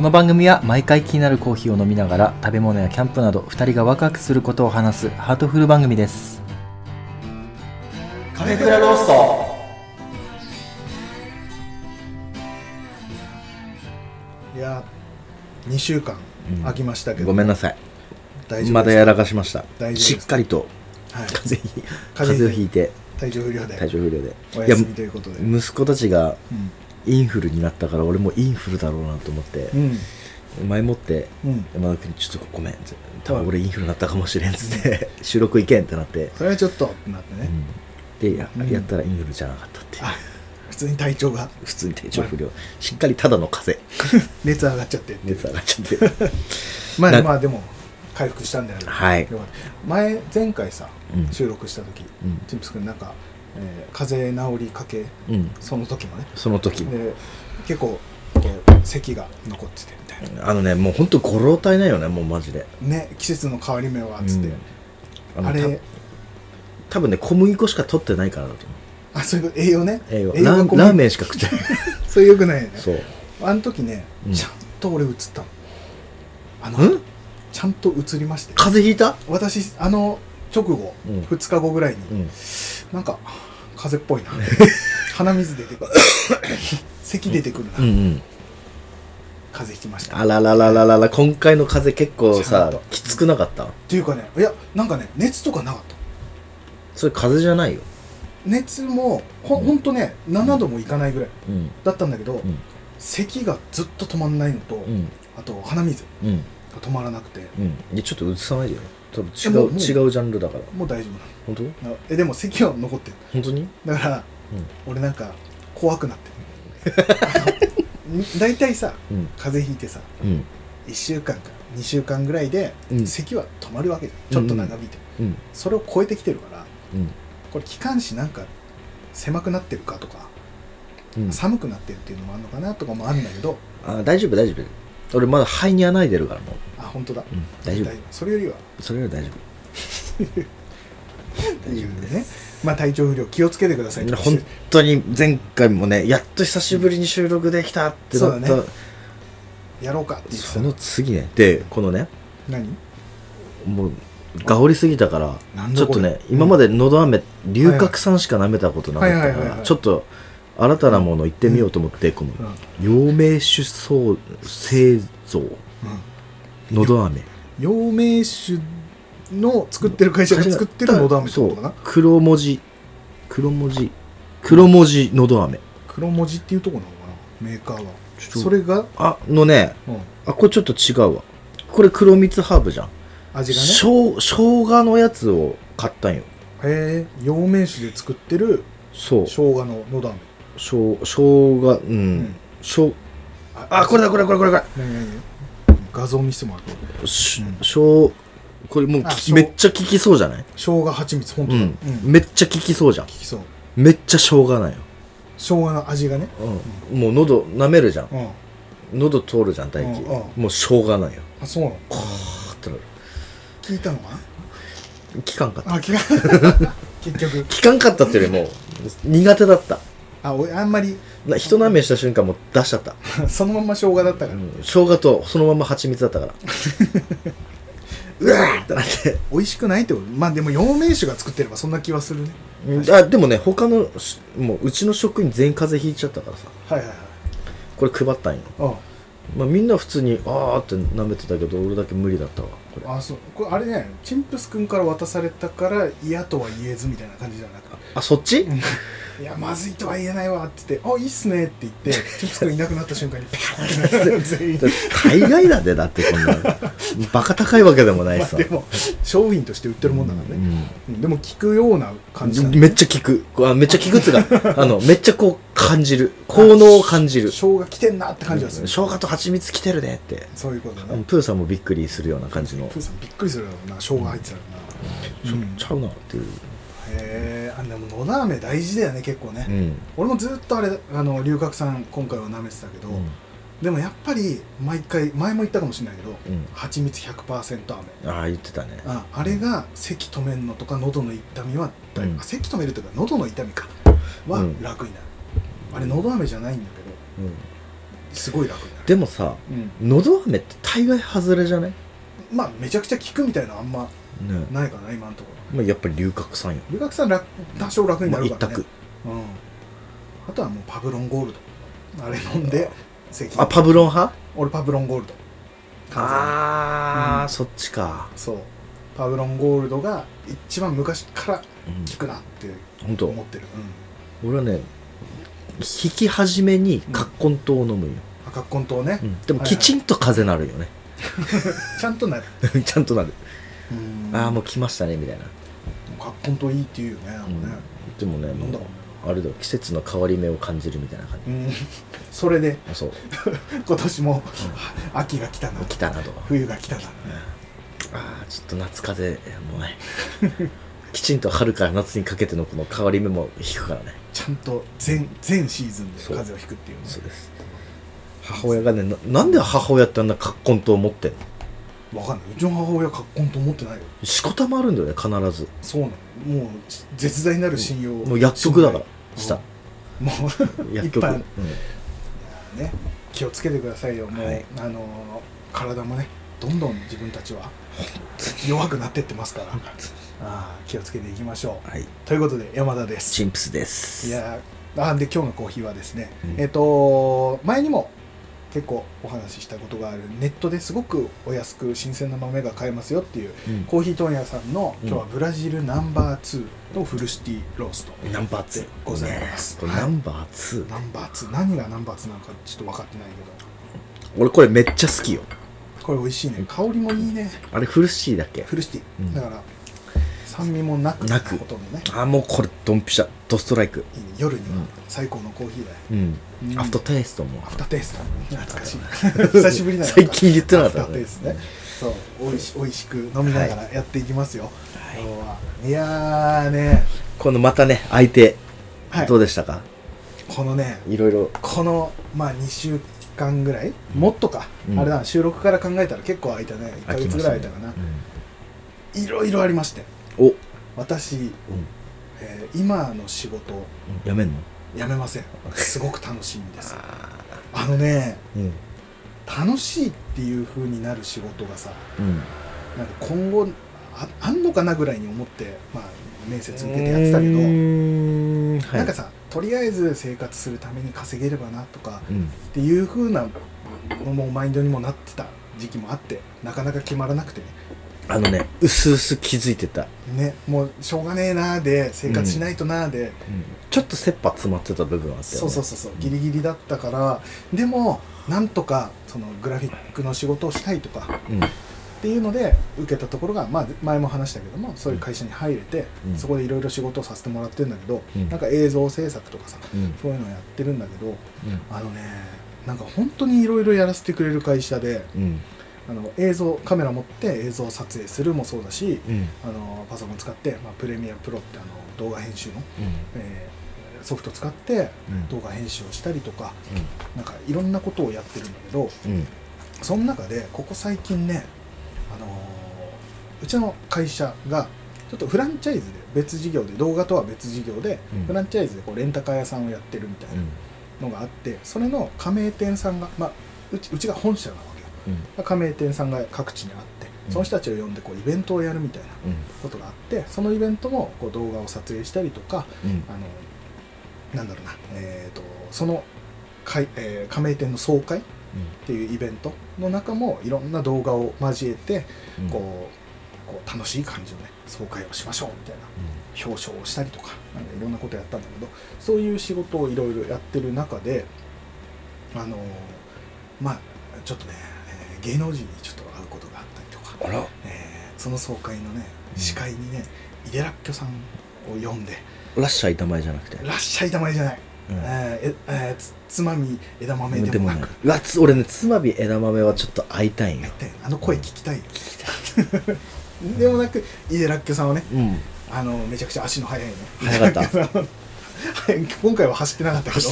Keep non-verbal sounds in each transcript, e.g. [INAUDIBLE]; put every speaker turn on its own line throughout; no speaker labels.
この番組は毎回気になるコーヒーを飲みながら食べ物やキャンプなど2人がワクワクすることを話すハートフル番組です。カフェクラロースト。
いや2週間
うん。
空きましたけど、
ごめんなさい。
大丈夫
まだやらかしました。
大丈夫で
っかりと。
はい、
風邪ひ
風邪
風邪をひいて。
体調不良で。
体調不良で。
お
いや
休みということで。
息子たちが
うん
インフルになったから俺もインフルだろうなと思って
うん。
前もって
うん。
山田君にちょっとごめん多分俺インフルになったかもしれんっつって [LAUGHS] 収録行けんってなって、
それはちょっとってなってね、
うん。でや
うん。
やったらインフルじゃなかったっていう。
あ普通に体調が。
普通に体調不良。しっかりただの風邪。[LAUGHS]
熱上がっちゃって。
熱上がっちゃって。[LAUGHS]
ま
な
あまあでも回復したんだよね。
はい。
前前回さ、
うん。
収録した時、
うん。
チンプス君なんか、えー風邪治りかけ
うん。
その時もね。
その時
で結構こう咳が残っててみたいな。
あのねもうほんとご老体なんよねもうマジで。
ね季節の変わり目はっつって、
うん。の
あれ
た多分ね小麦粉しか取ってないからだと思う。
あそういう栄養ね？
栄養。ラーメンしか食ってない。[LAUGHS]
それよくないよね。
そう。
あの時ね、
うん。
ちゃんと俺映ったの。あの
ん？
ちゃんと映りまして。
風邪ひいた？
私あの直後、
うん。
2日後ぐらいに、
うん
なんか風邪っぽいな。[LAUGHS] 鼻水出てくる。咳出てくるな、
うんうん。
風邪ひきました。
あらららららら今回の風邪結構さ
と
きつくなかった？
っていうかねいやなんかね熱とかなかった。
それ風邪じゃないよ。
熱もほ,、
うん。
ほんとね7度もいかないぐらい
うん。
だったんだけど、
うん。
咳がずっと止まんないのと、
うん。
あと鼻水
うん。
が止まらなくて。
うん。でちょっと映さないでよ多分違
う
違うジャンルだから。
もう大丈
本当？
夫なのえでも咳は残ってる。
本当に？
だから
うん。
俺なんか怖くなってる。[LAUGHS] 大体さ
うん。
風邪ひいてさ
うん。
1週間か2週間ぐらいで
うん。
咳は止まるわけじゃん。ちょっと長引いて、
うん
それを超えてきてるから
うん。
これ気管支なんか狭くなってるかとか、
うん。
寒くなってるっていうのもあるのかなとかもあるんだけど
あ大丈夫大丈夫俺まだ肺に穴開いてるからもう。
あ本当だ、
うん大丈夫。
それよりは。
それより大丈
っていうね。まあ体調不良気をつけてください。
夫本当に前回もねやっと久しぶりに収録できたってなった。
そうだね。やろうかって
その次ね。でこのね。
何？
もう香りすぎたからちょっとね今までのど飴龍角散しか舐めたことなかったから
はいはいはいはい。
ちょっと新たなもの行ってみようと思ってこの
うん。
陽明酒創製造のど飴。
陽明酒の作ってる会社が作ってるのど飴
そう。黒文字。黒文字。黒文字のど飴。
黒文字っていうとこなのかな？メーカーは。それが、
あのね
うん、
あこれちょっと違うわ。これ黒蜜ハーブじゃん。
味がね？
しょう生姜のやつを買ったんよ。
へえ陽明酒で作ってる
そう。
生姜ののど飴
しょう生姜うん、
ん。
しょうあこれだこれこれこれこれ
何何？画像見せてもらう
し
うん。
しょうこれもう
あそう。
きめっちゃ効きそうじゃない？
生姜蜂蜜本当だ、
うん、
うん、
めっちゃ効きそうじゃん。
効きそう。
めっちゃ生姜なんよ、
生姜の味がね。
うん、もう喉舐めるじゃん。
うん。
喉通るじゃん唾液、
うんうん。
もう生姜なんよ。
あそうなの？
パーってなる。
聞いたのか
効かんかった。
なあ聞か [LAUGHS] 結局。
効かんかったっていうよりも苦手だった
あ俺あんまり。
な人舐めした瞬間もう出しちゃった、[LAUGHS]
そのまんま生姜だったから、
うん、生姜とそのまま蜂蜜だったから。[LAUGHS] うわーってなって。
美味しくないってこと？まあでも陽明酒が作ってればそんな気はするね。
あでもね他のしもううちの職員全員風邪ひいちゃったからさ。
はいはいはい。
これ配ったんよ、
あ
まあ、みんな普通にあーって舐めてたけど俺だけ無理だったわこれ。
あそう。これあれねチンプス君から渡されたから嫌とは言えずみたいな感じじゃなく
あそっち？
いやまずいとは言えないわって言って「あいいっすね」って言ってチンプス君いなくなった瞬間にパーンって
大概だでだってこんなバカ高いわけでもないしさ、
まあでも商品として売ってるもんだからね、うんでも聞くような感じ
う
なんんだ
めっちゃ効く。あめっちゃ効くっつうかあのめっちゃこう感じる。効能を感じる。
生姜来てんなって感じがする、
生姜と蜂蜜来てるねって。
そういうことだね。
うんプーさんもびっくりするような感じの、
プーさんびっくりするだろうな生姜入ってたらな、うん。
ちゃうなっていう、
へえあでものだ飴大事だよね結構ね、
うん。
俺もずっとあれあの龍角散今回は舐めてたけど、でもやっぱり毎回前も言ったかもしれないけど、
うん。
蜂蜜100%飴。
ああ言ってたね。
ああれが咳止めるのとか喉の痛みはだいぶ、
うん。
あ咳止めるというか喉の痛みかは
うん。
楽になる、あれのど飴じゃないんだけどすごい楽になる。
でもさ
うん。
のど飴って大概外れじゃない？ね
まあめちゃくちゃ効くみたいなのあんまないかな今のところ。
まあやっぱり龍角散よ。
留学さん楽多少楽に
まあ一
なるからね、
択。
うん、あとはもうパブロンゴールド。あれ飲んで咳
あパブロン派？
俺パブロンゴールド。完
ああ、
うん。
そっちか。
全にそう。パブロンゴールドが一番昔から
うん。
効くなって
本当？
思ってる、うん、
俺はね引き始めに葛根湯を飲むよ、
赤コン糖ね、
うん。でもきちんと風邪なるよね、[LAUGHS]
ちゃんとなる。[LAUGHS]
ちゃんとなる、
うん
ああもう来ましたねみたいな、
赤コン糖いいっていうよね。なん。かね、
でもねも
なんだ
う。あれだよ季節の変わり目を感じるみたいな感じ。
うん、それで
あそう。[LAUGHS]
今年も、秋が来たな。
来たなと。
冬が来たな。
ああちょっと夏風邪もうね [LAUGHS] きちんと春から夏にかけてのこの変わり目も引くからね。
ちゃんと全全シーズンで風邪をひくっていうね。
そうです。母親がねななんで母親ってあんな葛根湯を持ってんの？
わかんない。うちの母親カッコンと思ってないよ。
しこたまあるんだよね必ず。
そうなの。もう絶大なる信用
もう薬局だから
信
下。
頼もう
薬局、
いっぱいある
うん
ね気をつけてくださいよ。もう、
はい。
あのー体もねどんどん自分たちは弱くなってってますから。ああ気をつけていきましょう。
はい。
ということで山田です。
チンプスです。
いやーあで今日のコーヒーはですね、
うん。
えっ、と前にも結構お話ししたことがある。ネットですごくお安く新鮮な豆が買えますよっていう
うん。
コーヒー問屋さんの
うん。
今日はブラジルナンバー2のフルシティロースト、
ナンバー2
でございます
これ
はい。
ナンバー2、
ナンバー2何がナンバー2なのかちょっと分かってないけ
俺これめっちゃ好きよ。
どこれ美味しいね。香りもいいね。
あれフルシーだっけ？
フルシティ、
うん。
だから酸味もなく
なく。
ほとんどね。
あもうこれドンピシャ。ドストライク。
いいね。夜には
うん。
最高のコーヒーだよ、
うん、
うん。
アフターテイストも。
アフターテイスト。懐かしい。久しぶりだよ。
最近言ってなかった
aftertaste ね。そう。美味し美味しく飲みながらやっていきますよ、
はい。
今日はいやーね。
このまたね相手
はい。
どうでしたか、
このね
い、ろいろ。
このまあ2週間ぐらい？もっとか、
うん。
あれだな収録から考えたら結構空いたね。1ヶ月ぐらい空いたかな、いろいろありまして。
うんお、
私、
うん、
えー今の仕事を
やめんの？
辞めません。すごく楽しみです。
あ
あのね
うん。
楽しいっていう風になる仕事がさ
うん。
なんか今後ああんのかなぐらいに思って、まあ、面接受けてやってたけど、
うーんはい。
なんかさとりあえず生活するために稼げればなとか
うん。
っていう風なもうマインドにもなってた時期もあってなかなか決まらなくてね
あのねうすうす気づいてた、
ねもうしょうがねえなーで生活しないとなーで、
ちょっと切羽詰まってた部分あったよね。
そうそうそうそうギリギリだったからでもなんとかそのグラフィックの仕事をしたいとか
うん。
っていうので受けたところが、まあ、前も話したけどもそういう会社に入れて、
うん。
そこでいろいろ仕事をさせてもらってるんだけど、
うん。
なんか映像制作とかさ
うん。
そういうのやってるんだけど
うん。
あのねなんか本当にいろいろやらせてくれる会社で
うん
あの映像カメラ持って映像撮影するもそうだし
うん。
あのパソコン使って、まあ、プレミアプロってあの動画編集の、えーソフト使って
うん。
動画編集をしたりとかなんかいろんなことをやってるんだけど
うん。
その中でここ最近ね、あのーうちの会社がちょっとフランチャイズで別事業で動画とは別事業で、
うん。
フランチャイズでこうレンタカー屋さんをやってるみたいなのがあってそれの加盟店さんが、まあ、うちうちが本社なわけ加盟店さんが各地にあって
うん。
その人たちを呼んでこうイベントをやるみたいなことがあってそのイベントもこう動画を撮影したりとか
うん。
あのなんだろうな、えー、とその会、えー加盟店の総会っていうイベントの中もいろんな動画を交えて
うん。
こうこう楽しい感じのね総会をしましょうみたいな表彰をしたりとかなんかいろんなことやったんだけどそういう仕事をいろいろやってる中であのまあちょっとね、えー芸能人にちょっと会うことがあったりとか、えーその総会のね
うん。
司会にね、井出らっきょさんを呼んで
ラッシャー板前じゃなくて「
らっしゃいたまえ」じゃない、
うん。
えーええーつつまみ枝豆で
でも
なく
うわつ俺ねつまび枝豆はちょっと会いたいんよ
であの声聞きたいよ。[LAUGHS] でもなく井出らっきょさんはね
うん。
あのめちゃくちゃ足の速いね。
早かった
た [LAUGHS] 今回は走ってなかったけど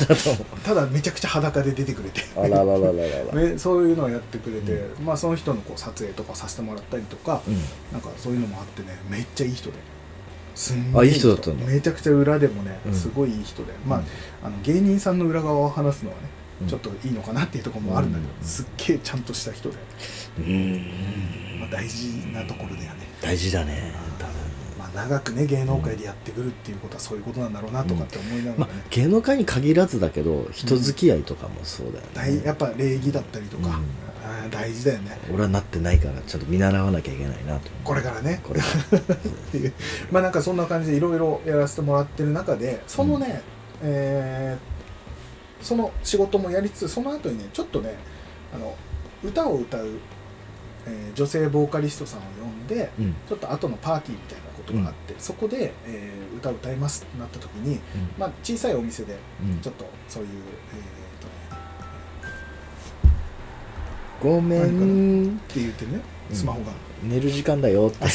た
だめちゃくちゃ裸で出てくれて。
あらららららら。[LAUGHS]
ねそういうのをやってくれて、まあその人のこう撮影とかさせてもらったりとか、
うん。
なんかそういうのもあってねめっちゃいい人で。すん
あいい人。だったんだ。
めちゃくちゃ裏でもね、
うん。
すごいいい人で、まああの芸人さんの裏側を話すのはねちょっといいのかなっていうところもあるんだけど、
うん。
すっげえちゃんとした人で、
うん。
まあ、大事なところだよね、
大事だね
あ、長くね芸能界でやってくるっていうことはそういうことなんだろうなとかって思いなが
まあ
らね、
芸能界に限らずだけど人付き合いとかもそうだよね、
大やっぱ礼儀だったりとか、
うん。
大事だよね。
俺はなってないからちゃんと見習わなきゃいけないなと。
これからね。
これから。
っていうまあなんかそんな感じでいろいろやらせてもらってる中でそのね、えーその仕事もやりつつその後にねちょっとねあの歌を歌う、えー女性ボーカリストさんを呼んで
うん。
ちょっと後のパーティーみたいなことがあって、そこで、えー歌を歌いますってなった時に、まあ、小さいお店で
うん。
ちょっとそういう、えーとね
ごめん。
って言ってねスマホが、
寝る時間だよって。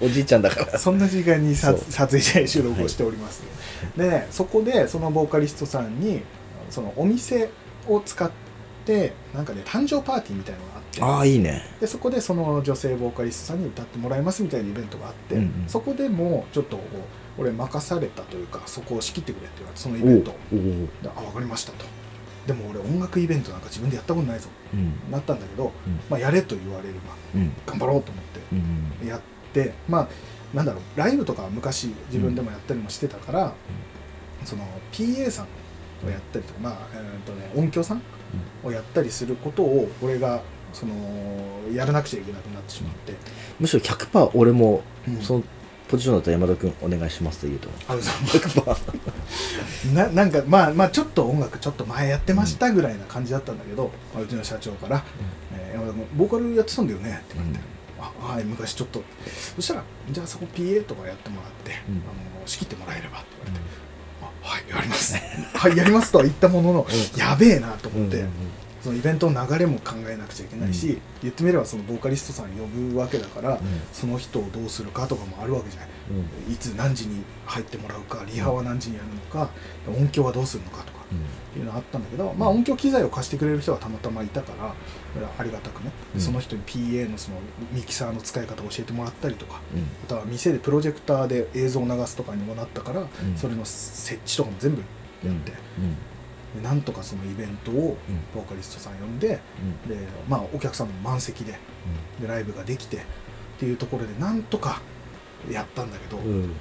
[LAUGHS] おじいちゃんだから。
そんな時間に撮影じゃ収録をしております、でねそこでそのボーカリストさんにそのお店を使ってなんかね誕生パーティーみたいなのがあって。
ああいいね。
でそこでその女性ボーカリストさんに歌ってもらいますみたいなイベントがあって、
うんうん。
そこでもちょっと俺任されたというかそこを仕切ってくれって言われてそのイベントであ分かりましたと。でも俺音楽イベントなんか自分でやったことないぞ。
うん。
なったんだけど、
うん。
まあ、やれと言われれば
うん。
頑張ろうと思って
うん
やってまあなんだろうライブとかは昔自分でもやったりもしてたから、その PA さんをやったりとか、まあえーとね、音響さんをやったりすることを俺がそのやらなくちゃいけなくなってしまって、
むしろ100%俺もそのポジションだったら山田君お願いしますと言うと思う
う
100%
ななん。かまあまあちょっと音楽ちょっと前やってましたぐらいな感じだったん。だけど、まあうちの社長から「えー山田君ボーカルやってたん。だよね」って言われて。あはい昔ちょっとそしたらじゃあそこ PA とかやってもらって、
うん。
あの仕切ってもらえればって言われて、はいやります。[LAUGHS] はいやりますとは言ったものの、
うん。
やべえなと思って、
うん
そのイベントの流れも考えなくちゃいけないし、
うん。
言ってみればそのボーカリストさん呼ぶわけだから、
うん。
その人をどうするかとかもあるわけじゃない。
うん。
いつ何時に入ってもらうかリハは何時にやるのか、音響はどうするのかとかっていうのがあったんだけど、まあ、音響機材を貸してくれる人がたまたまいたからありがたくね、
うん。
その人に PA のそのミキサーの使い方を教えてもらったりとか
うん。
あとは店でプロジェクターで映像を流すとかにもなったから、
ん。
それの設置とかも全部やって、
うん。
でなんとかそのイベントをボーカリストさん呼んでで、まあ、お客さんも満席ででライブができてっていうところでなんとかやったんだけど、
うん。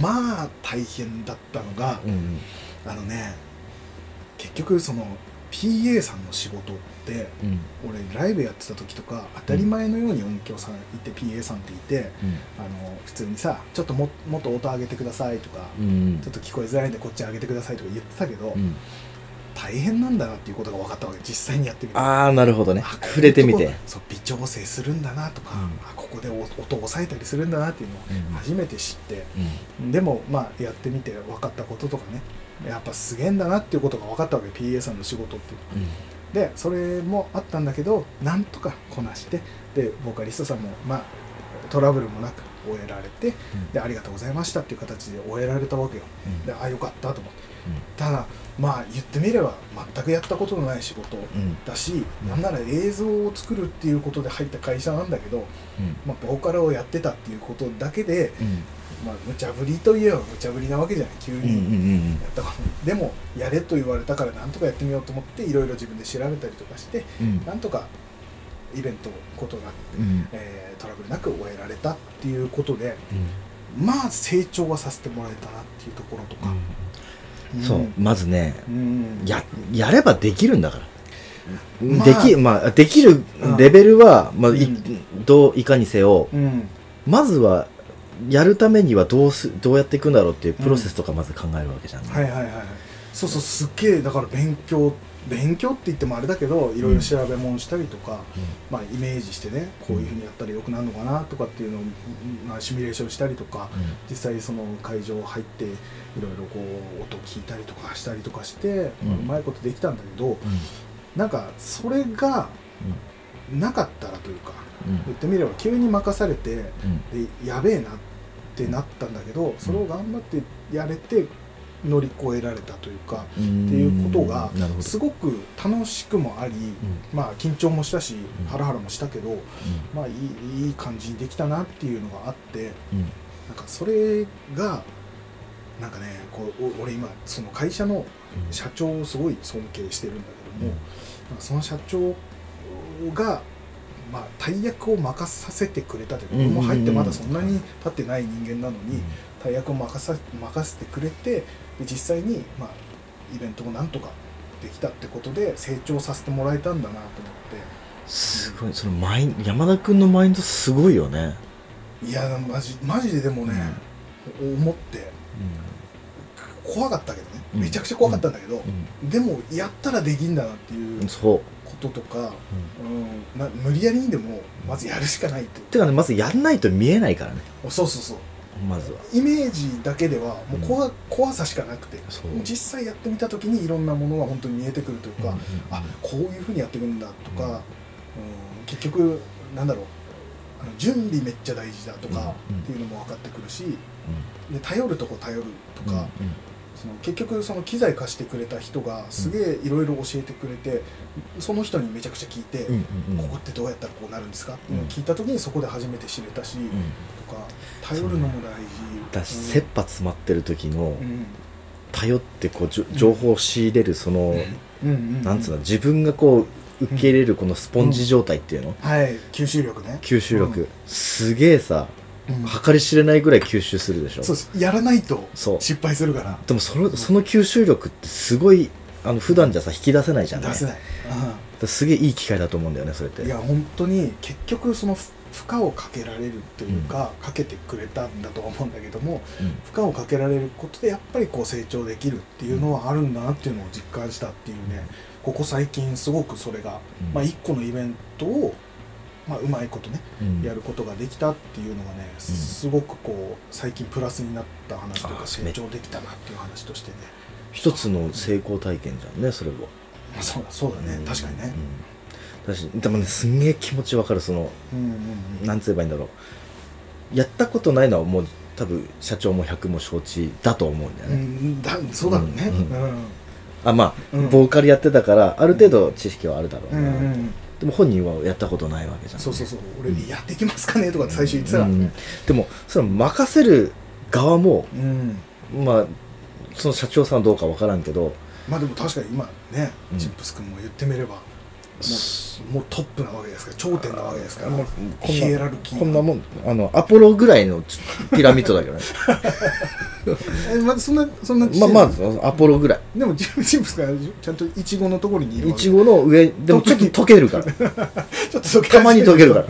まあ大変だったのが、
うん。
あのね結局その PA さんの仕事って
うん。
俺ライブやってた時とか当たり前のように音響さんいて PA さんっていてあの普通にさちょっとももっと音上げてくださいとか、
うん。
ちょっと聞こえづらいんでこっち上げてくださいとか言ってたけど、
うん。
大変なんだなっていうことが分かったわけ実際にやってみて。
ああなるほどね。
あ
触れてみて。
そう微調整するんだなとか、
うん。
あここでお音を抑えたりするんだなっていうのを
うん。
初めて知って、
うん。
でもまあやってみて分かったこととかねやっぱすげえんだなっていうことが分かったわけ PA さんの仕事っていうのは。でそれもあったんだけどなんとかこなしてでボーカリストさんもまあトラブルもなく終えられて、でありがとうございましたっていう形で終えられたわけよ。
うん。
であよかったと思って。ただまあ言ってみれば全くやったことのない仕事
うん。
だし、なんなら映像を作るっていうことで入った会社なんだけど、
うん。
まあ、ボーカルをやってたっていうことだけで、
うん
まあ、無茶ぶりといえば無茶ぶりなわけじゃない。急
うんうん
にやったことでもやれと言われたからなんとかやってみようと思っていろいろ自分で調べたりとかして
うん。
なんとかイベントことなく、
うん。
えートラブルなく終えられたっていうことで
うん。
まあ成長はさせてもらえたなっていうところとか、
そうまずね
うん。
ややればできるんだから、
まあ。
できまあできるレベルは、まあい
うん。
どういかにせよ
うん。
まずはやるためにはどうすどうやっていくんだろうっていうプロセスとかまず考えるわけじゃん、
はいはいはい。そうそうすっげえだから勉強勉強って言ってもあれだけどいろいろ調べ物したりとか、まあ、イメージしてねこういうふうにやったらよくなるのかなとかっていうのを、まあ、シミュレーションしたりとか実際その会場入っていろいろこう音聞いたりとかしたりとかして、まあうまいことできたんだけどなんかそれがなかったらというか言ってみれば急に任されてでやべえなってなったんだけどそれを頑張ってやれて乗り越えられたというか
って
いうことがすごく楽しくもあり、まあ緊張もしたし
ん。
ハラハラもしたけど、まあいいいい感じにできたなっていうのがあってなんかそれがなんかねこうお俺今その会社の社長をすごい尊敬してるんだけども、その社長が、まあ、大役を任させてくれたというか、僕も入ってまだそんなに経ってない人間なのに、大役を任さ任せてくれてで実際に、まあ、イベントもなんとかできたってことで成長させてもらえたんだなと思って。
すごい。そのマイン山田君のマインドすごいよね、
いやマジマジででもね、思って。怖かったけどね。
うん。
めちゃくちゃ怖かったんだけど、
う
でもやったらできんだなっていう。
うんそう
こととか、うん。な無理やりにでもまずやるしかないと。
てかねまずやんないと見えないからね。
そうそうそう。
まずは。
イメージだけではもう怖,、怖さしかなくて。実際やってみた時にいろんなものが本当に見えてくるというか、
うんうん
あこういうふうにやっていくんだとか、
うん。
うん結局なんだろうあの準備めっちゃ大事だとか
うん
っていうのも分かってくるし、で頼るとこ頼るとか、その結局その機材貸してくれた人がすげえいろいろ教えてくれて、その人にめちゃくちゃ聞いて、ここってどうやったらこうなるんですかっていうのを聞いた時にそこで初めて知れたし、
うん
とか頼るのも大事
だし、
うん
切羽詰まってる時の
うん。
頼ってこう情報を仕入れるその、なんつうの自分がこう受け入れるこのスポンジ状態っていうの、
はい。吸収力ね。
吸収力、すげえさ
うん
計り知れないぐらい吸収するでしょ。
そうです。やらないと失敗するから。
でもそのその吸収力ってすごいあの普段じゃさ引き出せないじゃんね
出せない、
だからすげえいい機会だと思うんだよねそれって。
うんいや本当に結局その負負荷をかけられるというか、かけてくれたんだとは思うんだけども
うん。
負荷をかけられることでやっぱりこう成長できるっていうのはあるんだなっていうのを実感したっていうね。ここ最近すごくそれが、
うん。
まあ、一個のイベントを、まあ、うまいことね
うん。
やることができたっていうのがねすごくこう最近プラスになった話とか成長できたなっていう話としてね。
一つの成功体験じゃんねそれは、
まあそうだそうだね。
うん。
確かにね。
でもねすんげえ気持ちわかるその
うんうんうん。
なんつえばいいんだろう。やったことないのはもう多分社長も100も承知だと思うんだよ
う
ね、
んだそうだろうね。
うん。
うん。
あまあ、
うん。
ボーカルやってたからある程度知識はあるだろうな、
うんうん
でも本人はやったことないわけじゃん。
そうそうそう。俺
うん。
やってきますかねとかって最初言ってたからね
うんでもその任せる側も
うん。
まあその社長さんはどうかわからんけど。
まあでも確かに今ね
うん。
チップス君も言ってみればもうトップなわけですから頂点なわけですから
もうこん
ヒエラルキー
なこんなもんあのアポロぐらいのピラミッドだけどね。[LAUGHS]
えまだそんなそんな
まあまあアポロぐらい。
でもチップス君ちゃんとイチゴのところにいるわけ。
いちごの上でもちょっと溶けるから。[LAUGHS]
ちょっとそ
たまに溶けるから。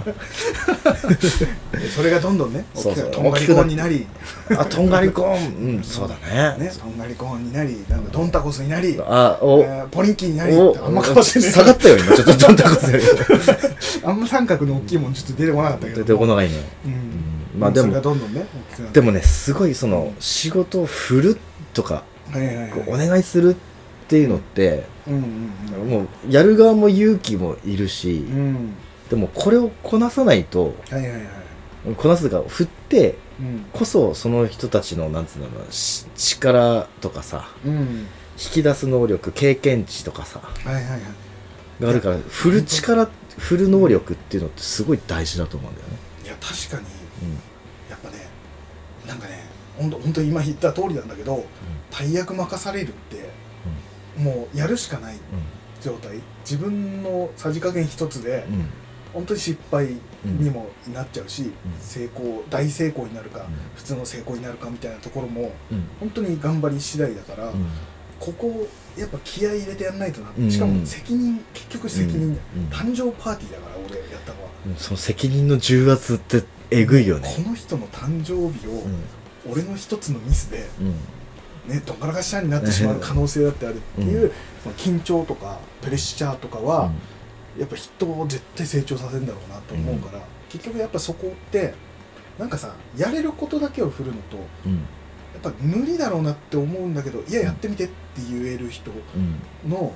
それがどんどんね
そうそう
りコーンになり。
あとんがりコーンうんそうだね。
ねとんがりコーンになりなんだドンタコスになり
あお。
えーポリンキーになり
お
あんまかもしれない。
下がったよ今ちょっとちょっと高さ
あんま三角の大きいもんちょっと出てこなかったけど
出てこないね
うん
まあでも
どんどんね
でもねすごいその仕事を振るとか
はいはいはい
お願いするっていうのって
うんうんうん
もうやる側も勇気もいるし
うん
でもこれをこなさないと
はいはいはい
こなすというか振って
うん
こそその人たちのなんつうんだろし力とかさ
うん
引き出す能力経験値とかさ
はいはいはい
あるから振る力振る能力っていうのってすごい大事だと思うんだよね。
いや確かに。
うん。
やっぱねなんかねほんと本当に今言った通りなんだけど大役任されるってもうやるしかない状態。自分のさじ加減一つで
うん。うん
本当に失敗にもなっちゃうし、
ん。
成功大成功になるか、
うん。
普通の成功になるかみたいなところも
うん。
本当に頑張り次第だから、
うん。
ここやっぱ気合い入れてやんないとな、
うん。
しかも責任結局責任
うん。
誕生パーティーだから俺やったのは、
うん。その責任の重圧ってえぐいよね。
この人の誕生日を
うん。
俺の一つのミスで
うん。
ねどんがらがしゃになってしまう可能性だってあるっていう、その緊張とかプレッシャーとかは、やっぱ人を絶対成長させるんだろうなと思うから、結局やっぱそこってなんかさやれることだけを振るのとぱ無理だろうなって思うんだけどいややってみてって言える人
うん。
の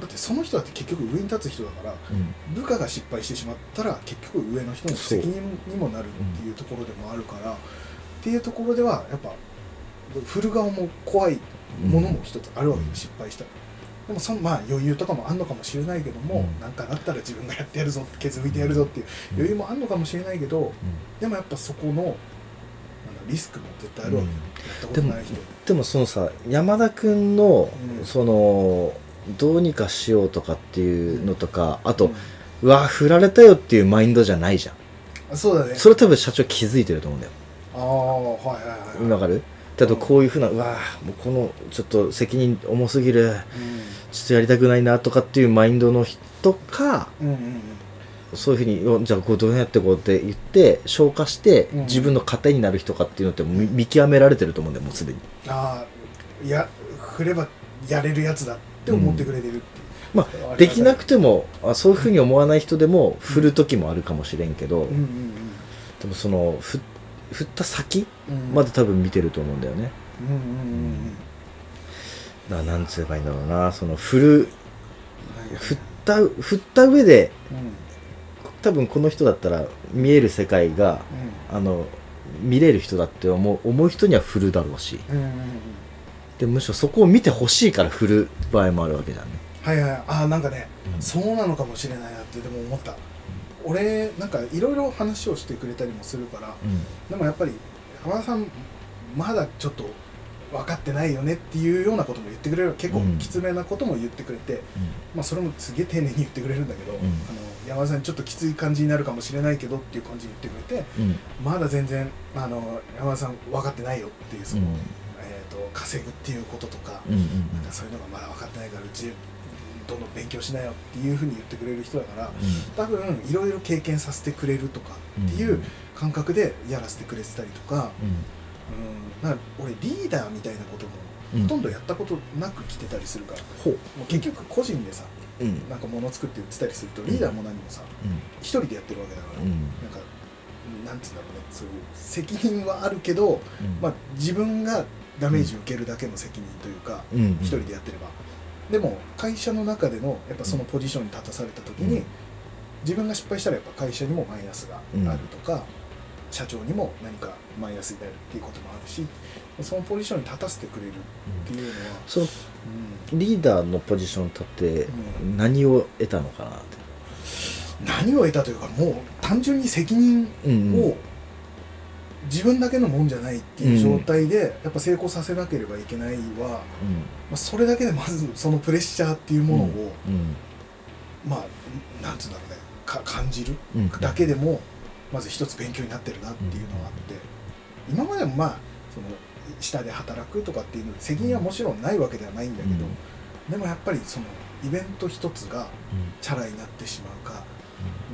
だってその人だって結局上に立つ人だから
うん。
部下が失敗してしまったら結局上の人の責任にもなるっていうところでもあるから、っていうところではやっぱ振る側も怖いものも一つあるわけで、
うん
失敗したら。でもそのまあ余裕とかもあんのかもしれないけども、
うん。
なんかなったら自分がやってやるぞケツ拭いてやるぞっていう余裕もあんのかもしれないけど、でもやっぱそこのリスクも絶対あるわけ。よ、
うん。
やったことない人。
でもそのさ山田君の、
うん。
そのどうにかしようとかっていうのとかあと、
う
うんわ振られたよっていうマインドじゃないじゃん。
あそうだね。
それ多分社長気づいてると思うんだよ。
ああはいはいはい
わかるだとこういうふうな、うわもうこのちょっと責任重すぎる。ちょっとやりたくないなとかっていうマインドの人か
うんうんうんうん
そういうふうにおじゃあこうどうやってこうって言って消化して
うん。
自分の糧になる人かっていうのって見見極められてると思うんだよもうすでに。
ああや振ればやれるやつだって思ってくれてるっていう、
ま
あ
できなくてもあそういうふうに思わない人でも振る時もあるかもしれんけど、
うんうん
でもその振振った先まで多分見てると思うんだよね。
うんうんうん
だからなんつえばいいんだろうなその振る
うん
振った振った上で
うん
多分この人だったら見える世界があの見れる人だって思う思う人には振るだろうし。
うんうんうん。
でむしろそこを見てほしいから振る場合もあるわけじゃんね。
はいはい。ああなんかね、
うん。
そうなのかもしれないなってでも思った。俺なんかいろいろ話をしてくれたりもするからでもやっぱり浜田さんまだちょっと分かってないよねっていうようなことも言ってくれる。結構
うん。
きつめなことも言ってくれて、まあそれもすげえ丁寧に言ってくれるんだけど、
ん。
あの山田さんちょっときつい感じになるかもしれないけどっていう感じに言ってくれて
うん。うん
まだ全然あの山田さん分かってないよっていうその、
うん。
えー、と稼ぐっていうこととか、
うんうん
なんかそういうのがまだ分かってないからうちどんどん勉強しなよっていうふうに言ってくれる人だから多分いろいろ経験させてくれるとかっていう感覚でやらせてくれてたりとか,、うん、だから俺リーダーみたいなことも
うん
ほとんどやったことなく来てたりするから、
ほう。
もう結局個人でさ
うん。
なんか物作って売ってたりするとリーダーも何もさ一人でやってるわけだから、
うん。
なんかなんつうんだろうねそういう責任はあるけど、まあ、自分がダメージを受けるだけの責任というか、
うん。
一人でやってれば。でも会社の中でのやっぱそのポジションに立たされた時に、
うん。
自分が失敗したらやっぱ会社にもマイナスがあるとか、社長にも何かマイナスになるっていうこともあるしそのポジションに立たせてくれるっていうのは、
その
うん。
リーダーのポジションに立って
うん。
何を得たのかなって。
何を得たというかもう単純に責任
うん
を自分だけのもんじゃないっていう状態でやっぱ成功させなければいけないは、まあ、それだけでまずそのプレッシャーっていうものを、
うん。
まあなんつうんだろうね。か感じる
うん。
だけでもまず一つ勉強になってるなっていうのがあって。今までもまあその下で働くとかっていう責任はもちろんないわけではないんだけど、でもやっぱりそのイベント一つがチャラになってしまうか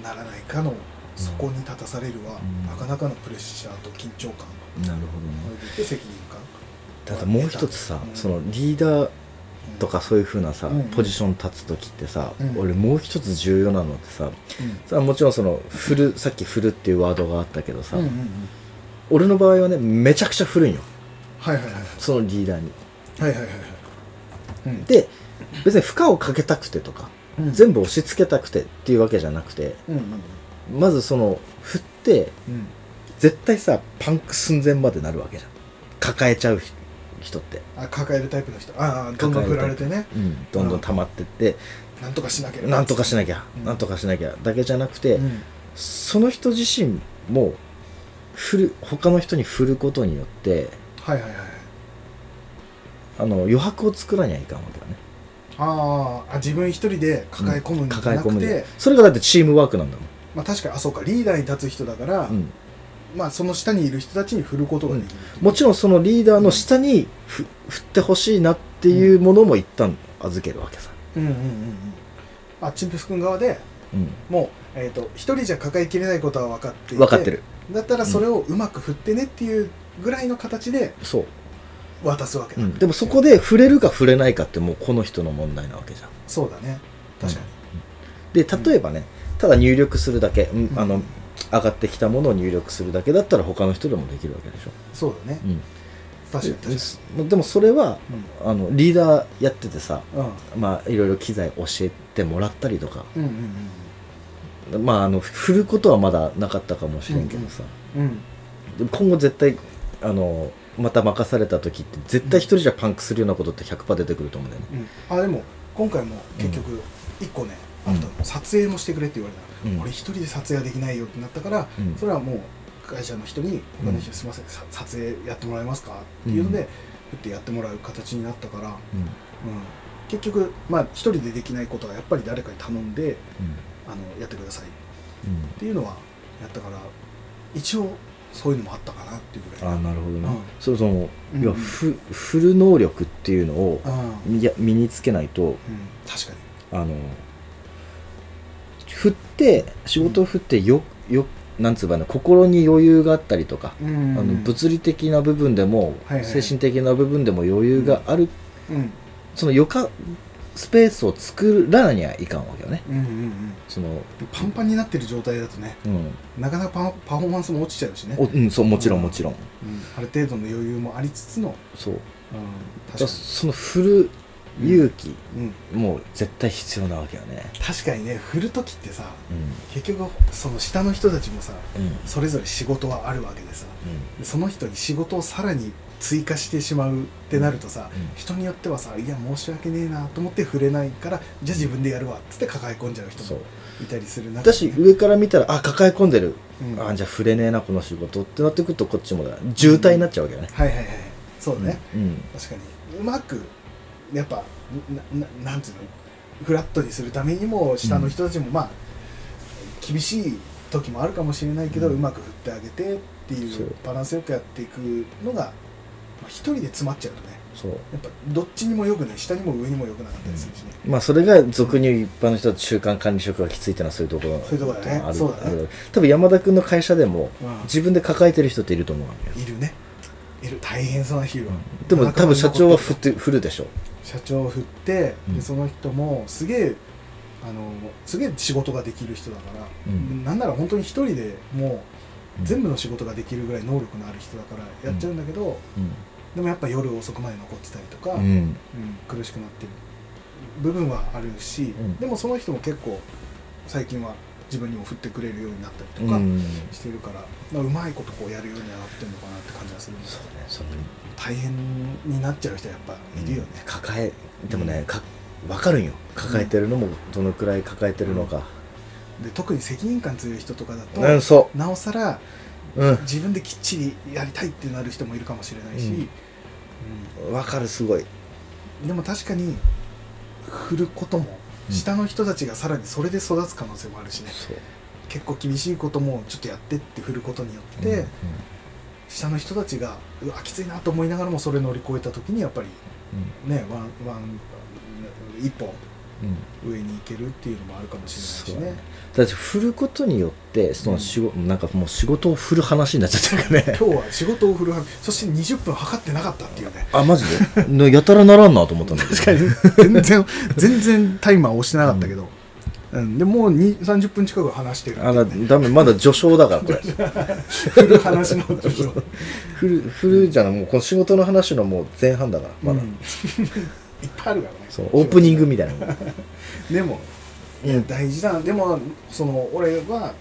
ならないかのそこに立たされるは、
うん。
なかなかのプレッシャーと緊張感
なるほどね。
それで責任感
ただもう一つさ
うん。
そのリーダーとかそういうふうなさ
うん。
ポジション立つ時ってさ
うん。
俺もう一つ重要なのってさ
うん。
もちろんその振るさっき振るっていうワードがあったけどさ
うんうんうん。
俺の場合はねめちゃくちゃ振るんよ
はいはいはい
そのリーダーに。
はいはいはいはい。うん。
で別に負荷をかけたくてとか
うん。
全部押し付けたくてっていうわけじゃなくて
うんうん
まずその振って
うん。
絶対さパンク寸前までなるわけじゃん。抱えちゃう人人って、
あ抱えるタイプの人。ああどんどん振られてね。
うん、どんどん溜まってって。
なんとかしなければ。
なんとかしなきゃ、
うん。
なんとかしなきゃ。だけじゃなくて、
うん。
その人自身も振る他の人に振ることによって
はいはいはい。
あの余白を作らにはいかんわけだね。
あーあ自分一人で抱え込むんじゃなくて、
抱え込むでそれがだってチームワークなんだもん、
まあ確かに。あそうか。リーダーに立つ人だから、
うん、
まあその下にいる人たちに振ることができる、
もちろんそのリーダーの下にふ振ってほしいなっていうものも一旦預けるわけさ、
うんうんうんうん。あチンプス君側で
うん、
もう、えー、と一人じゃ抱えきれないことは分かっていて
分かってる。
だったらそれをうまく振ってねっていうぐらいの形で
そう、
渡すわけだ、
うん、でもそこで触れるか触れないかってもうこの人の問題なわけじゃん。
そうだね。確か
で例えばねただ入力するだけ、うん
うん。
あの上がってきたものを入力するだけだったら他の人でもできるわけでしょ、
にそうだね。
うん、
確かに確かに。
ででもそれは
うん。
あのリーダーやっててさ
うん。
まあいろいろ機材教えてもらったりとか。
うんうん
まああの振ることはまだなかったかもしれんけどさ、
うんうん。
今後絶対あのまた任された時って絶対一人じゃパンクするようなことって100%出てくると思うんだよね、
うん。あでも今回も結局一個ね、あったの撮影もしてくれって言われたら、
うん。
俺一人で撮影はできないよってなったから、
うん。
それはもう会社の人に「他の人すいませんさ撮影やってもらえますか?」っていうので、振ってやってもらう形になったから、うん、結局まあ一人でできないことはやっぱり誰かに頼んであのやってくださいっていうのはやったから一応そういうのもあったかなっていうぐらい。
あなるほどね、
うん。
そもそも、
うん。
要はふ振る能力っていうのを身につけないと
うん、確かに。
あの振って仕事を振ってよよなんつうばね心に余裕があったりとか、
うん。
あの物理的な部分でも、
はいはい。
精神的な部分でも余裕がある、
うん。
その余暇スペースを作らなにはいかんわけよね。
うんうんうん。
その
パンパンになってる状態だとね。
うん。
なかなかパパフォーマンスも落ちちゃうしね、
おうんそうもちろ
うん
んもちろん。
うん。ある程度の余裕もありつつの、
そう。
うん、
だ
確か
その振る勇気、
に、うん、
もう絶対必要なわけよね。
確かにね振る時ってさ
う
結局その下の人たちもさ
んうん。
それぞれ仕事はあるわけでさ。でその人に仕事をさらに追加してしまうってなるとさ、
うん。
人によってはさいや申し訳ねえなと思って触れないからじゃあ自分でやるわっつって抱え込んじゃう人もいたりする中
だし上から見たらあ抱え込んでる、
うん。
あじゃあ触れねえなこの仕事ってなってくるとこっちもだ渋滞になっちゃうわけよね、
はいはいはいそうね、
うん。
確かに。うまくやっぱなななんていうの？フラットにするためにも下の人たちもまあ、厳しい時もあるかもしれないけど、う
うん
まく振ってあげてってい
う。
バランスよくやっていくのが、まあ、一人で詰まっちゃうとね
そう。
やっぱどっちにもよくない下にも上にもよくなかったりするしね、
まあそれが俗に言う一般の人は中間管理職がきついっていうのはそういうところ。
そういうところだね。
ある
そうだね。
多分山田君の会社でも
うん。
自分で抱えてる人っていると思う
いるね。いる。大変そうな日は、
でも多分社長は振
ふ
って振るでしょ。
社長を振って、
うん。
でその人もすげえあのすげえ仕事ができる人だから、
うん。
なんなら本当に一人でも
うん。
う全部の仕事ができるぐらい能力のある人だからやっちゃうんだけど、でもやっぱ夜遅くまで残ってたりとか、
うん、
うん
うん
苦しくなってる部分はあるし、
ん。
でもその人も結構最近は自分にも振ってくれるようになったりとか
うん。
してるから、まあ、うまいことこうやるようにはなってるのかなって感じがするんです
そうね。その
大変になっちゃう人はやっぱいるよね、
抱えでもねか分かるんよ。抱えてるのもどのくらい抱えてるのか。
で特に責任感強い人とかだと、なおさら
ううん。
自分できっちりやりたいってなる人もいるかもしれないし、
分かるすごい。
うんでも確かに振ることも
うん
下の人たちがさらにそれで育つ可能性もあるしね、結構厳しいこともちょっとやってって振ることによって、
うんうん
下の人たちがうわきついなと思いながらもそれ乗り越えた時にやっぱりねワンワン一歩
うん
上に行けるっていうのもあるかもしれないしね。
だって振ることによってその仕事、なんかもう仕事を振る話になっちゃってるからね。[LAUGHS]
今日は仕事を振るはそして20分測ってなかったっていうね。
あマジで？ねやたらならんなと思ったんだけど。
確かに。全然全然タイマー押してなかったけど、うん。でもう2 30分近く話してるってね。
ダメまだ序章だからこれ。[LAUGHS]
振る話の序章。
振る振るじゃないもうこの仕事の話のもう前半だからまだ、
うんいっぱいあるからね。
そうオープニングみたいな。[LAUGHS]
でもいや大事だな。でもその俺は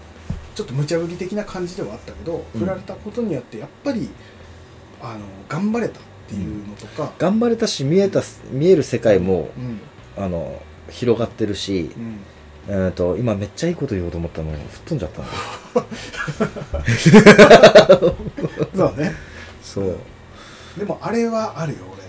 ちょっと無茶ぶり的な感じではあったけど、
うん。
振られたことによってやっぱりあの頑張れたっていうのとか、
頑張れたし見えた見える世界も
うん。
あの広がってるし、
うん。
えー、と今めっちゃいいこと言おうと思ったのに吹っ飛んじゃったんだよ
そうね。
そう。
でもあれはあるよ俺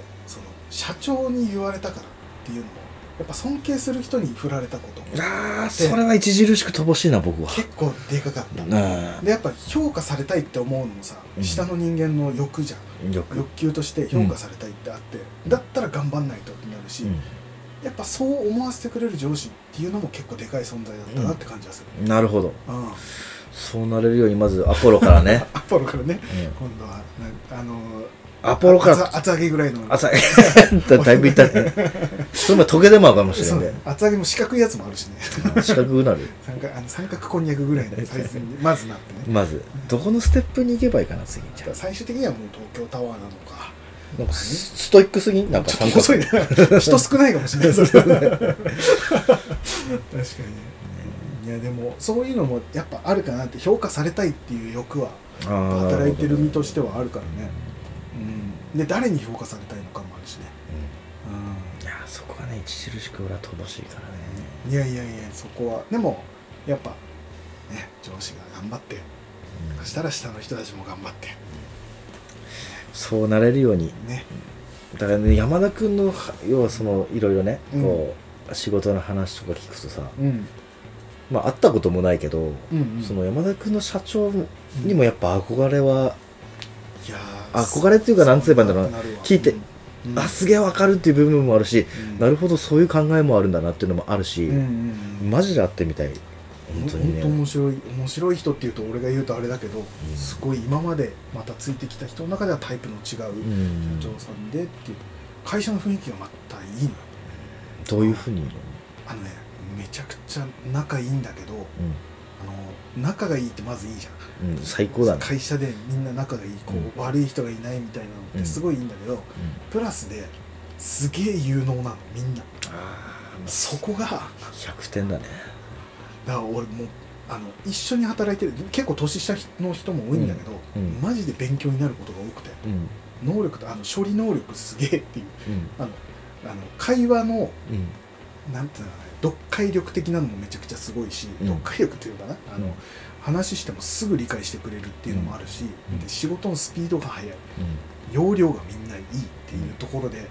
社長に言われたからっていうのもやっぱ尊敬する人に振られたこと
ああそれは著しく乏しいな僕は。
結構でかかった。
あ
でやっぱ評価されたいって思うのもさ、
うん。
下の人間の欲じゃん。欲。求として評価されたいってあって、だったら頑張んないとってなるし、やっぱそう思わせてくれる上司っていうのも結構でかい存在だったなって感じがする、
うん。なるほど。
うん。
そうなれるようにまずアポロからね、[LAUGHS]
アポロからね。
うん。
今度はなあの
アポロから
厚厚揚げぐらいの。
朝 [LAUGHS] だいぶいったねそれもトゲでもあるかもしれない
厚揚げも四角いやつもあるしね。
四角くなる。
三角あの三角こんにゃくぐらいのサイズに [LAUGHS] まずなってね。
まず。どこのステップに行けばいいかな次？じゃ
最終的にはもう東京タワーなのか。
あなんかスストイックすぎ？んなんか
ちょっと遅いね。人少ないかもしれない。それは確かに。ねいやでもそういうのもやっぱあるかなって評価されたいっていう欲は働いてる身としてはあるからね、うん、で誰に評価されたいのかもあるしね、
いやそこがね著しく俺は乏しいからね。
うん、いやいやいやそこは。でもやっぱね上司が頑張ってかしたら下の人たちも頑張って。
そうなれるように。
ね。
だからね山田君のは要はそのいろいろね、
うん。
こう仕事の話とか聞くとさ
うん。
まあ会ったこともないけど、
うんうん。
その山田君の社長にもやっぱ憧れは、憧れっていうかなんつ言えばいいんだろうな。聞いて
うん。
あすげえわかるっていう部分もあるし、
うん。
なるほどそういう考えもあるんだなっていうのもあるし、
うんうんうん。
マジで会ってみたい。本当にね。
面白い面白い人っていうと俺が言うとあれだけど、
ん。
すごい今までまたついてきた人の中ではタイプの違う
うん。
社長さんでっていう会社の雰囲気がまたいいのよ。
どういうふうに、
あのねめちゃくちゃ仲いいんだけどあの仲がいいってまずいいじゃん。
うんうん、最高だね、
会社でみんな仲がいいこう、悪い人がいないみたいなのってすごいいいんだけど、プラスですげえ有能なのみんな。そこがだか
100点だね
ら俺もうあの一緒に働いてる結構年下の人も多いんだけど、
うん。うん。
マジで勉強になることが多くて
うん。
能力とあの処理能力すげえっていう。
うん。
あのあの会話の
うん。
なんていうのかな読解力的なのもめちゃくちゃすごいし、
うん。
読解力っていうかな？あの、
うん。
話してもすぐ理解してくれるっていうのもあるし、
うん。
で仕事のスピードが速い。
うん。
容量がみんないいっていうところで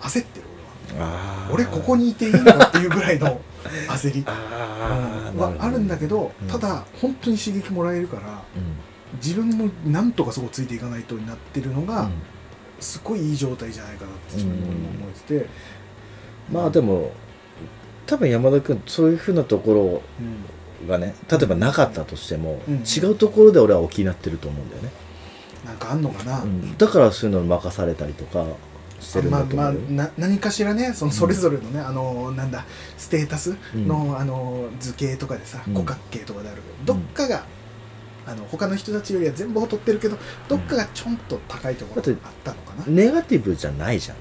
焦ってる俺は。俺ここにいていいのかっていうぐらいの [LAUGHS] 焦り。はあるんだけど、
うん。
ただ本当に刺激もらえるから
うん。
自分もなんとかそこついていかないとになってるのが、
うん。
すごいいい状態じゃないかなって自分でも思ってて、
まあでも多分山田君そういうふうなとこ
うん。
ろがね例えばなかったとしても、
うん。
違うところで俺は気になってると思うんだよね、
なんかあんのかな、
うん。だからそういうのに任されたりとかしてるん
まあまあ
だと思うよ、
な何かしらねそのそれぞれのね、あのなんだステータスの,、あの図形とかでさ
うん。
五角形とかである。けど、どっかがあの他の人たちよりは全部劣ってるけどどっかがちょんと高いところがあったのかな、
ネガティブじゃないじゃん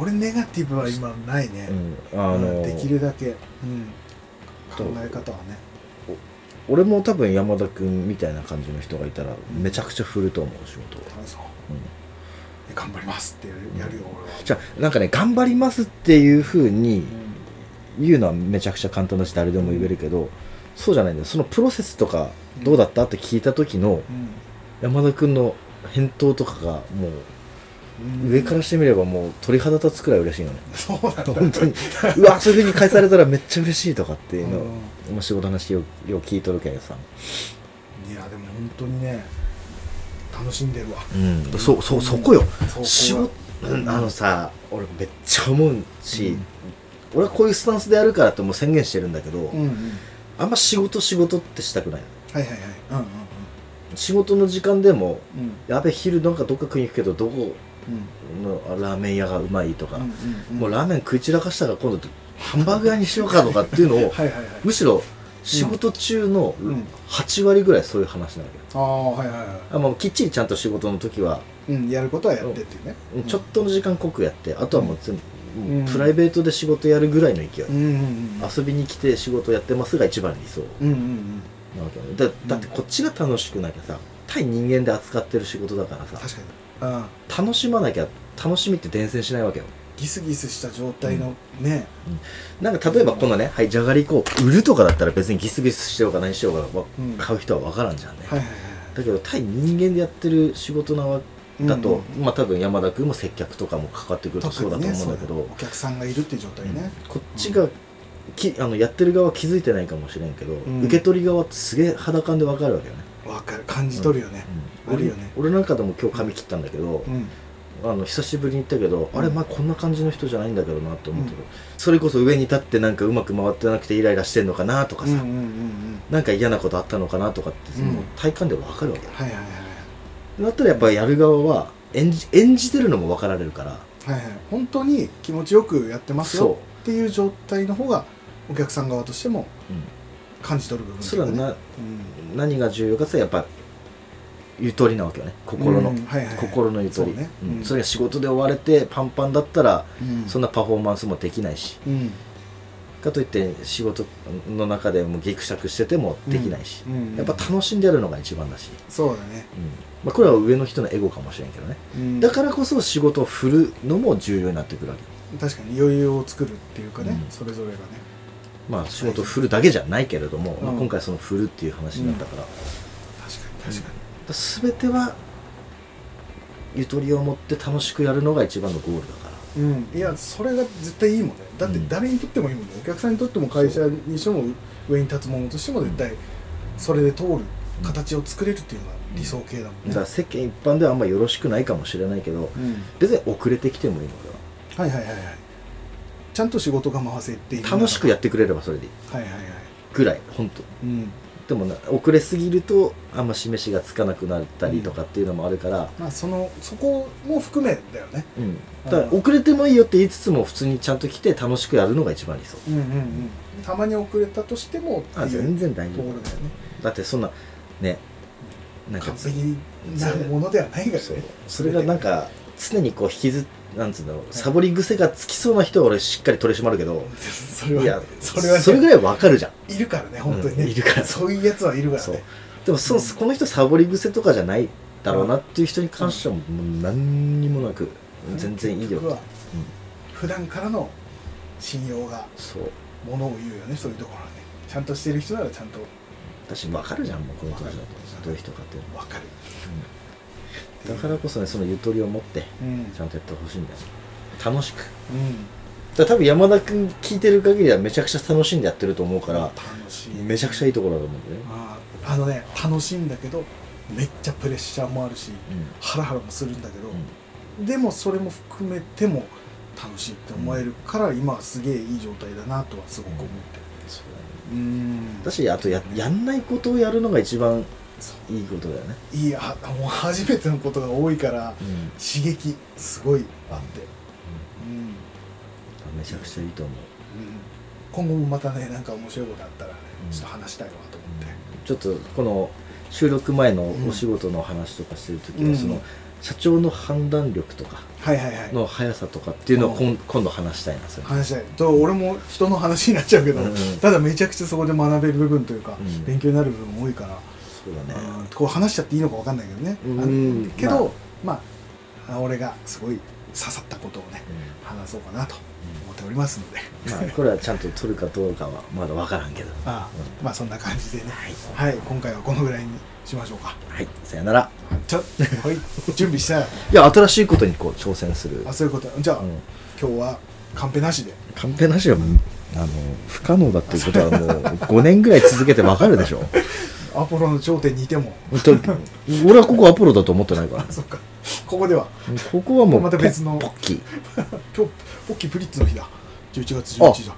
俺ネガティブは今ないね、
うん、あの
うんできるだけ、うん、考え方はね。
俺も多分山田君みたいな感じの人がいたらめちゃくちゃ振ると思う仕事を、
う。
うん。
頑張りますってやるよ俺は。
じゃあなんかね頑張りますっていうふうに
うん。
言うのはめちゃくちゃ簡単だし誰でも言えるけど、そうじゃないんだよ。そのプロセスとかどうだったって聞いた時の
うん。
山田君の返答とかがも
うん
う上からしてみればもう鳥肌立つくらい嬉しいのね。
そうなんだ。
本当に。うわそういうふうに返されたらめっちゃ嬉しいとかっていうのを、
う
仕事の話よよう聞いとるけどさ、
いやでも本当にね楽しんでるわ。
うん、そそそこよ。
そこは。
仕事うんあのさ俺めっちゃ思うし、
うん。
俺はこういうスタンスでやるからってもう宣言してるんだけど、
うんうん。
あんま仕事仕事ってしたくない。
はいはいはい。うんうん
仕事の時間でも
うん。うん
やべ昼なんかどっか食いに行くけどどこ
うん
のあラーメン屋がうまいとか、
うんうんうん。
もうラーメン食い散らかしたから今度ハンバーグ屋にしようかとかっていうのをむしろ仕事中の
うん。
8割ぐらいそういう話なわけよ。
ああはいはいは
あもうきっちりちゃんと仕事の時は、
いうんやることはやってっていうね。
ちょっとの時間濃くやってあとはもう全部、
うん。
プライベートで仕事やるぐらいの勢い、
うんうんうん
遊びに来て仕事やってますが一番理想。
うんうんうん。
なわけだだってこっちが楽しくなきゃさ対人間で扱ってる仕事だからさ。
確かにうん。
楽しまなきゃ楽しみって伝染しないわけよ。
ギスギスした状態のね。
なんか例えばこのね、はい、じゃがりこを売るとかだったら別にギスギスしようが何しようがわ
うん。
買う人は分からんじゃんね、
はいはいはい
だけど対人間でやってる仕事なわだと、
うん
まあ多分山田君も接客とかもかかってくるとそうだと思うんだけど、
お客さんがいるっていう状態ね。
こっちがきあのやってる側は気づいてないかもしれんけど、
ん。
受け取り側ってすげえ肌感で分かるわけよね、
わかる。感じ取るよね。
うん。
あるよね。
俺俺なんかでも今日髪切ったんだけど、
うん。
あの久しぶりに行ったけど、
うん。
あれまあこんな感じの人じゃないんだけどなと思ってる、
うん。
それこそ上に立ってなんかうまく回ってなくてイライラしてんのかなとかさ、
うんうんうんうん。
なんか嫌なことあったのかなとかってその
うん。
体感で分かるわけよ、
はいはいはい
だったらやっぱやる側は演じ演じてるのも分かられるから。
はいはい。本当に気持ちよくやってますよっていう状態の方がお客さん側としても
うん。
感じ取る部分ね。
それはな
うん
何が重要かってやっぱゆとりなわけよね。心の、
うんはいはいはい。
心のゆとり。
そうね。
うん。
うん。
それが仕事で追われてパンパンだったら、
うん。
そんなパフォーマンスもできないし。
うん。
かといって仕事の中でもギクシャクしててもできないし、
うん。
やっぱ楽しんでやるのが一番だし、
そうだね。
うん。まあ、これは上の人のエゴかもしれんけどね、
うん。
だからこそ仕事を振るのも重要になってくるわけ。
確かに余裕を作るっていうかね
うん。
それぞれがね
まあ仕事を振るだけじゃないけれども、
うん。
まあ、今回その振るっていう話になったから、
確かに確か
全てはゆとりを持って楽しくやるのが一番のゴールだから。
にうん。いやそれが絶対いいもんね。だって
うん。
誰にとってもいいもんね。お客さんにとっても会社にしても上に立つものとしても絶対それで通る形を作れるっていうのが理想形だもんね。
だから世間一般ではあんまよろしくないかもしれないけど
うん。
別に遅れてきてもいいので
はいはいはいはいちゃんと仕事が回せって
楽しくやってくれればそれでいい。
はいはいはい。
ぐらい本当
うん。
でもな遅れすぎるとあんま示しがつかなくなったりとかっていうのもあるから、
まあそのそこも含めだよね。
うん。だから遅れてもいいよって言いつつも普通にちゃんと来て楽しくやるのが一番理想
うんうんうん。たまに遅れたとしてもって
あ
いう
全然大丈
ころだよね。
だってそんなねなんか
完璧なものではないから
そう。
ね
それがなんか常にこう引きずなんつうんだろうサボり癖がつきそうな人は俺しっかり取り締まるけど
それはい
や
それはね
それぐらいわかるじゃん。
いるからね本当にね、
うんいるから。
そういうやつはいるから
そう。
ね
でもそ
うん。
この人サボり癖とかじゃないだろうなっていう人に関してはもう何にもなく全然いいよと、
結局は普段からの信用が
そう。
ものを言うよねそういうところはね。ちゃんとしてる人ならちゃんと。
私分かるじゃんもうこの年だと。どういう人かっていうの
分かる
だからこそねそのゆとりを持って
うん。
ちゃんとやってほしいんだよ楽しく。
うん。
ら多分山田君聞いてる限りはめちゃくちゃ楽しんでやってると思うから
楽しい。
めちゃくちゃいいところだと思うんだよね。
あのね楽しいんだけどめっちゃプレッシャーもあるし
う
ハラハラもするんだけど、
ん。
でもそれも含めても楽しいって思えるから、今はすげえいい状態だなとはすごく思って
そう
るうん。
だしあとややんないことをやるのが一番
そ
いいことだよね、
ういいやもう初めてのことが多いから
うん。
刺激すごいあって、うん。うん。
めちゃくちゃいいと思う。
今後もまたねなんか面白いことあったら
うん。
ちょっと話したいわと思って、
ちょっとこの収録前のお仕事の話とかしてる時は、
うん。
その社長の判断力とかの速さとかっていうのを今度話したいなそれ。
話したい。と俺も人の話になっちゃうけど、
うんうん。
ただめちゃくちゃそこで学べる部分というか、
うん。
勉強になる部分も多いから、
そうだね。
うんこう話しちゃっていいのか分かんないけどね、
うん。
あけどまあ、あ俺がすごい刺さったことをね
う
話そうかなと思っておりますので、
ん。まあこれはちゃんと取るかどうかはまだ分からんけど。
ああまあそんな感じでね。
はい、
はい今回はこのぐらいにしましょうか。
はい、さよなら。
ちょはい準備したら
いや新しいことにこう挑戦する。
あそういうこと。じゃあ、
うん。
今日はカンペなしで。
カンペなしはあの不可能だっていうことはもう5年ぐらい続けて分かるでしょ
アポロの頂点にいても。
俺はここアポロだと思ってないから。
あ [LAUGHS] そっか。ここでは。
ここはもう
また別の。
ポポッキー。[LAUGHS]
今日ポッキープリッツの日だ。11月11日だ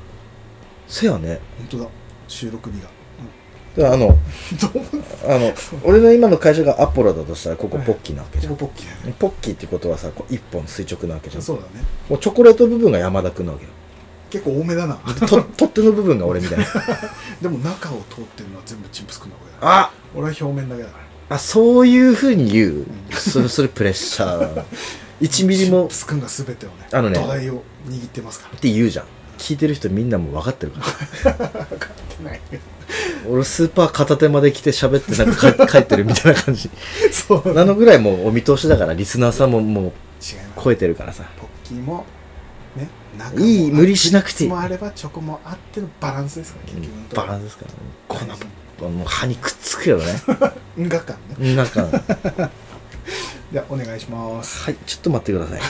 せやね。
本当だ。収録日が、
であの [LAUGHS] あの俺の今の会社がアポロだとしたらここポッキーなわけじゃん、
ここポッキー。だね
ポッキーってことはさこう一本垂直なわけじゃん。
そうだね。
もうチョコレート部分が山田君なわけよ
結構多めだな。
と取っ手の部分が俺みたいな。
でも中を通ってるのは全部チンプスくんな
あ
俺は表面だけだから。
あそういうふうに言う。それ [LAUGHS] それプレッシャー。だな1ミリも。
チンプスくんが全てをね
あのね。
土台を握ってますから。
って言うじゃん。聞いてる人みんなも分かってるから。[LAUGHS]
分かってない。
俺スーパー片手まで来て喋ってなんか帰 [LAUGHS] 帰ってるみたいな感じ。
そう。
なのぐらいもうお見通しだからリスナーさんももう
違います。
超えてるからさ。
ポッキーもね中も
いい無理しなくていい。
もあればチョコもあってのバランスですから結局のとこ
バランスですからね。このもう歯にくっつくよね。
うんが感ね。
なんか
じゃあお願いします。
はいちょっと待ってください。[LAUGHS]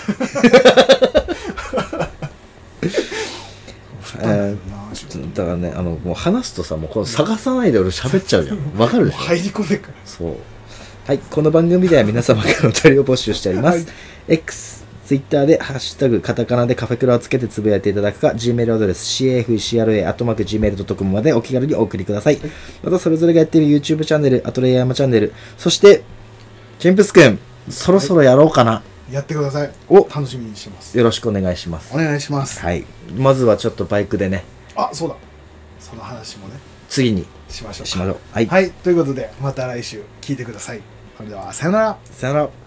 えーだからねあのもう話すとさもうこの探さないで俺喋っちゃうじゃん。[LAUGHS] わかるでしょ？
入り込んでるから。
そう。はいこの番組では皆様からのお便りを募集しております、
はい。
X ツイッターで「ハッシュタグカタカナ」でカフェクラをつけてつぶやいていただくか Gmail アドレス cafcra.gmail.com までお気軽にお送りください、またそれぞれがやっている YouTube チャンネルアトレイヤーマチャンネルそしてチンプスくんそろそろやろうかな、
やってください。
お。
楽しみにしてます。
よろしくお願いします。
お願いします。
はい。まずはちょっとバイクでね。
あそうだ。その話もね。
次に。
しましょうか。
しましょう。はい、
はい。ということでまた来週聞いてください。それではさよなら。
さよなら